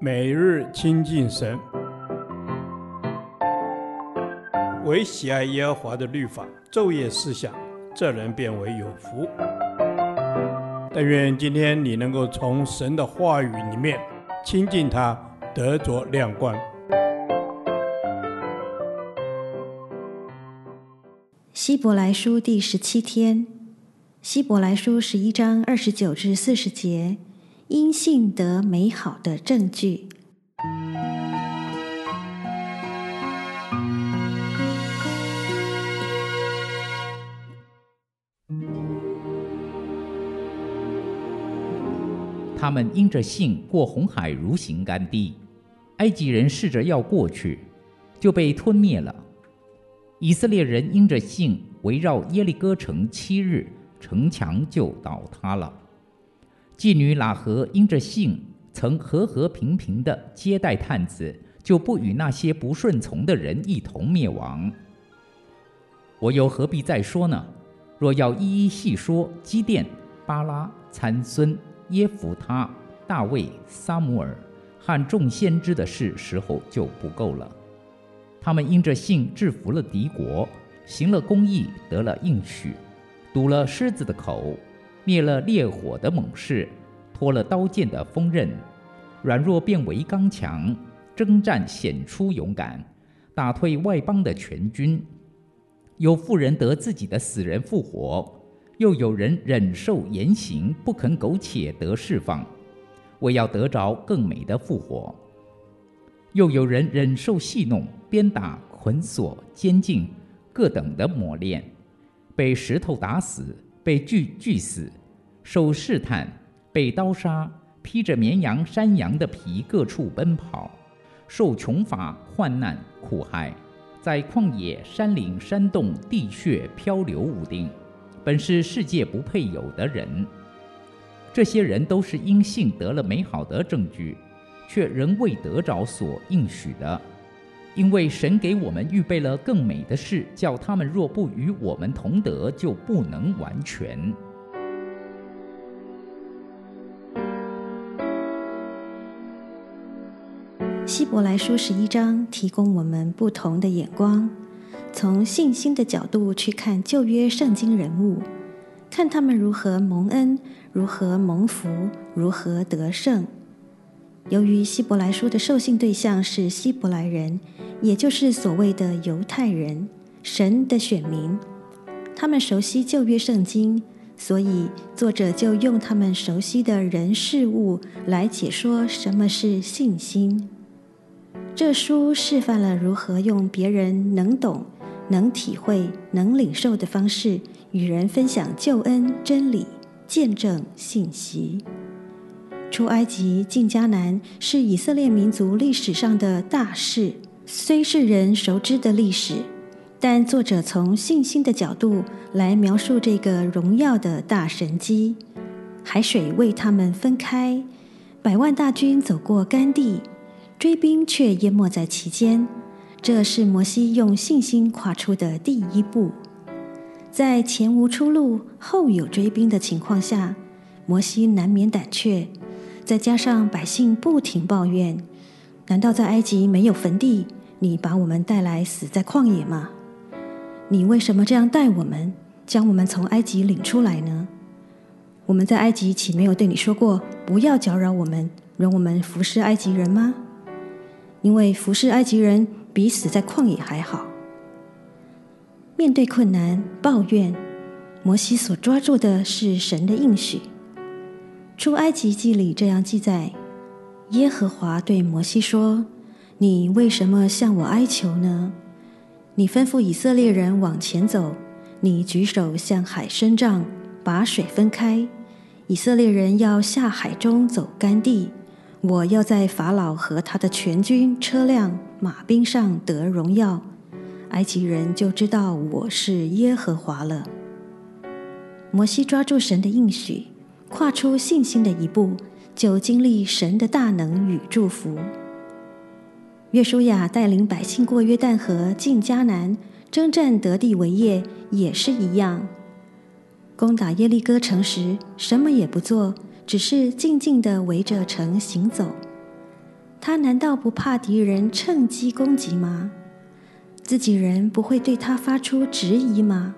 每日亲近神，唯喜爱耶和华的律法，昼夜思想，这人便为有福。但愿今天你能够从神的话语里面亲近他，得着亮光。希伯来书第十七天，希伯来书十一章二十九至四十节。因信得美好的证据，他们因着信过红海如行干地，埃及人试着要过去，就被吞灭了。以色列人因着信围绕耶利哥城七日，城墙就倒塌了。妓女喇合因着信，曾和和平平地接待探子，就不与那些不顺从的人一同灭亡。我又何必再说呢？若要一一细说，基甸、巴拉、参孙、耶弗他、大卫、撒母耳和众先知的事，时候就不够了。他们因着信制服了敌国，行了公义，得了应许，堵了狮子的口。灭了烈火的猛士，脱了刀剑的锋刃，软弱变为刚强，征战显出勇敢，打退外邦的全军。有妇人得自己的死人复活，又有人忍受严刑，不肯苟且得释放，为要得着更美的复活。又有人忍受戏弄、鞭打、捆锁、监禁，各等的磨练，被石头打死。被锯锯死，受试探，被刀杀，披着绵羊、山羊的皮，各处奔跑，受穷乏、患难、苦害，在旷野、山岭、山洞、地穴漂流无定，本是世界不配有的人。这些人都是因信得了美好的证据，却仍未得着所应许的。因为神给我们预备了更美的事，叫他们若不与我们同德，就不能完全。希伯来书十一章提供我们不同的眼光，从信心的角度去看旧约圣经人物，看他们如何蒙恩，如何蒙福，如何得胜。由于希伯来书的受信对象是希伯来人，也就是所谓的犹太人，神的选民，他们熟悉旧约圣经，所以作者就用他们熟悉的人事物来解说什么是信心。这书示范了如何用别人能懂、能体会、能领受的方式与人分享救恩真理，见证信息。出埃及进迦南是以色列民族历史上的大事，虽是人熟知的历史，但作者从信心的角度来描述这个荣耀的大神迹。海水为他们分开，百万大军走过干地，追兵却淹没在其间。这是摩西用信心跨出的第一步。在前无出路、后有追兵的情况下，摩西难免胆怯。再加上百姓不停抱怨，难道在埃及没有坟地？你把我们带来死在旷野吗？你为什么这样待我们，将我们从埃及领出来呢？我们在埃及岂没有对你说过，不要搅扰我们，容我们服侍埃及人吗？因为服侍埃及人比死在旷野还好。面对困难抱怨，摩西所抓住的是神的应许。出埃及记里这样记载：耶和华对摩西说：“你为什么向我哀求呢？你吩咐以色列人往前走，你举手向海伸杖，把水分开。以色列人要下海中走干地。我要在法老和他的全军、车辆、马兵上得荣耀，埃及人就知道我是耶和华了。”摩西抓住神的应许。跨出信心的一步，就经历神的大能与祝福。约书亚带领百姓过约旦河进迦南，征战得地为业，也是一样。攻打耶利哥城时，什么也不做，只是静静地围着城行走。他难道不怕敌人趁机攻击吗？自己人不会对他发出质疑吗？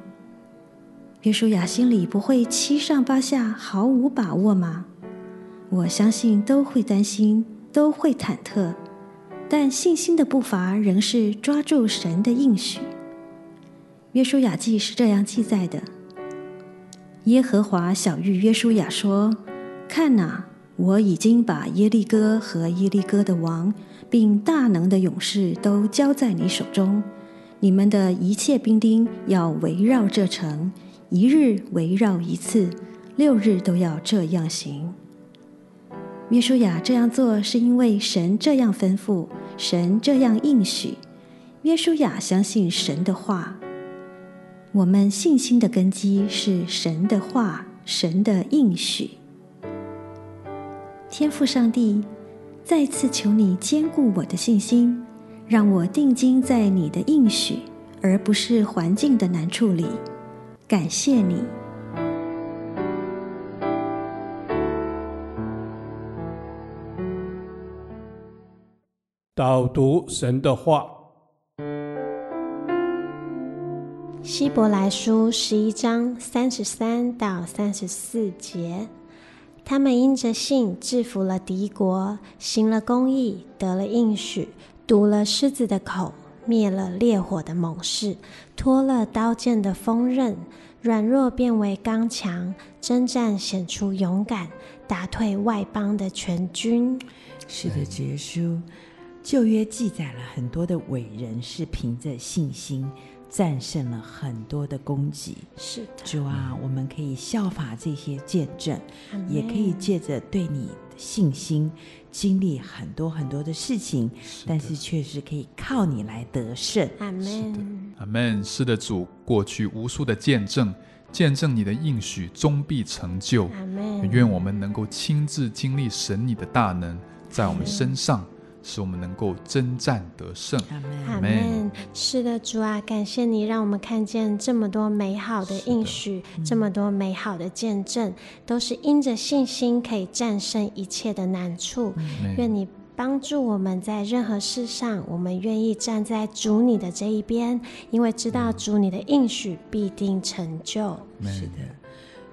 约书亚心里不会七上八下，毫无把握吗？我相信都会担心，都会忐忑，但信心的步伐仍是抓住神的应许。约书亚记是这样记载的：耶和华晓諭约书亚说：“看哪，我已经把耶利哥和耶利哥的王，并大能的勇士都交在你手中。你们的一切兵丁要围绕这城。”一日围绕一次，六日都要这样行。约书亚这样做，是因为神这样吩咐，神这样应许。约书亚相信神的话。我们信心的根基是神的话，神的应许。天父上帝，再次求你坚固我的信心，让我定睛在你的应许，而不是环境的难处里。感谢你。导读神的话，希伯来书十一章三十三到三十四节，他们因着信制服了敌国，行了公义，得了应许，堵了狮子的口。灭了烈火的猛士，脱了刀剑的锋刃，软弱变为刚强，征战显出勇敢，打退外邦的全军。是的，主耶稣，旧约记载了很多的伟人是凭着信心战胜了很多的攻击。是的，主啊，我们可以效法这些见证，也可以借着对你的。信心经历很多很多的事情，是但是确实可以靠你来得胜。阿门。阿门。是的，主，过去无数的见证，见证你的应许终必成就。阿门。愿我们能够亲自经历神你的大能在我们身上。使我们能够征战得胜。阿门。是的，主啊，感谢你让我们看见这么多美好的应许，的这么多美好的见证，都是因着信心可以战胜一切的难处。愿你帮助我们在任何事上，我们愿意站在主你的这一边，因为知道主你的应许必定成就。是的，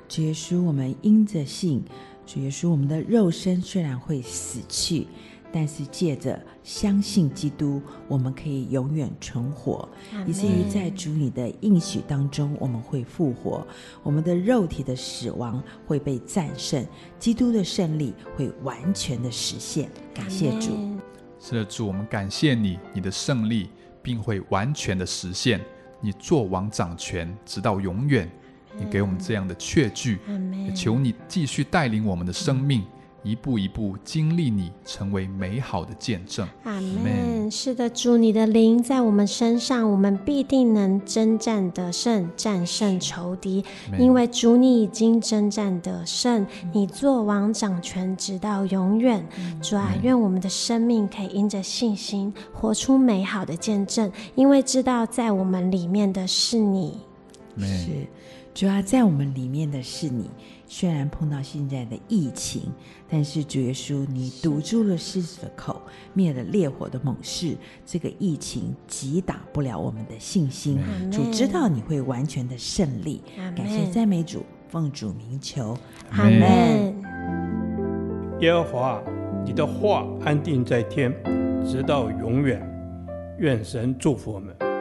主耶稣，我们因着信，主耶稣，我们的肉身虽然会死去。但是借着相信基督，我们可以永远存活，以至于在主你的应许当中，我们会复活，我们的肉体的死亡会被战胜，基督的胜利会完全的实现。感谢主，是的，主，我们感谢你，你的胜利并会完全的实现，你做王掌权直到永远，你给我们这样的确据，也求你继续带领我们的生命。一步一步经历你，成为美好的见证。阿门。是的，主，你的灵在我们身上，我们必定能征战得胜，战胜仇敌。因为主，你已经征战得胜，你做王掌权，直到永远。主啊，愿我们的生命可以因着信心，活出美好的见证，因为知道在我们里面的是你。是，主啊，在我们里面的是你。虽然碰到现在的疫情，但是主耶稣，你堵住了狮子的口，灭了烈火的猛士，这个疫情击打不了我们的信心。主知道你会完全的胜利。感谢赞美主，奉主名求。阿门。耶和华，你的话安定在天，直到永远。愿神祝福我们。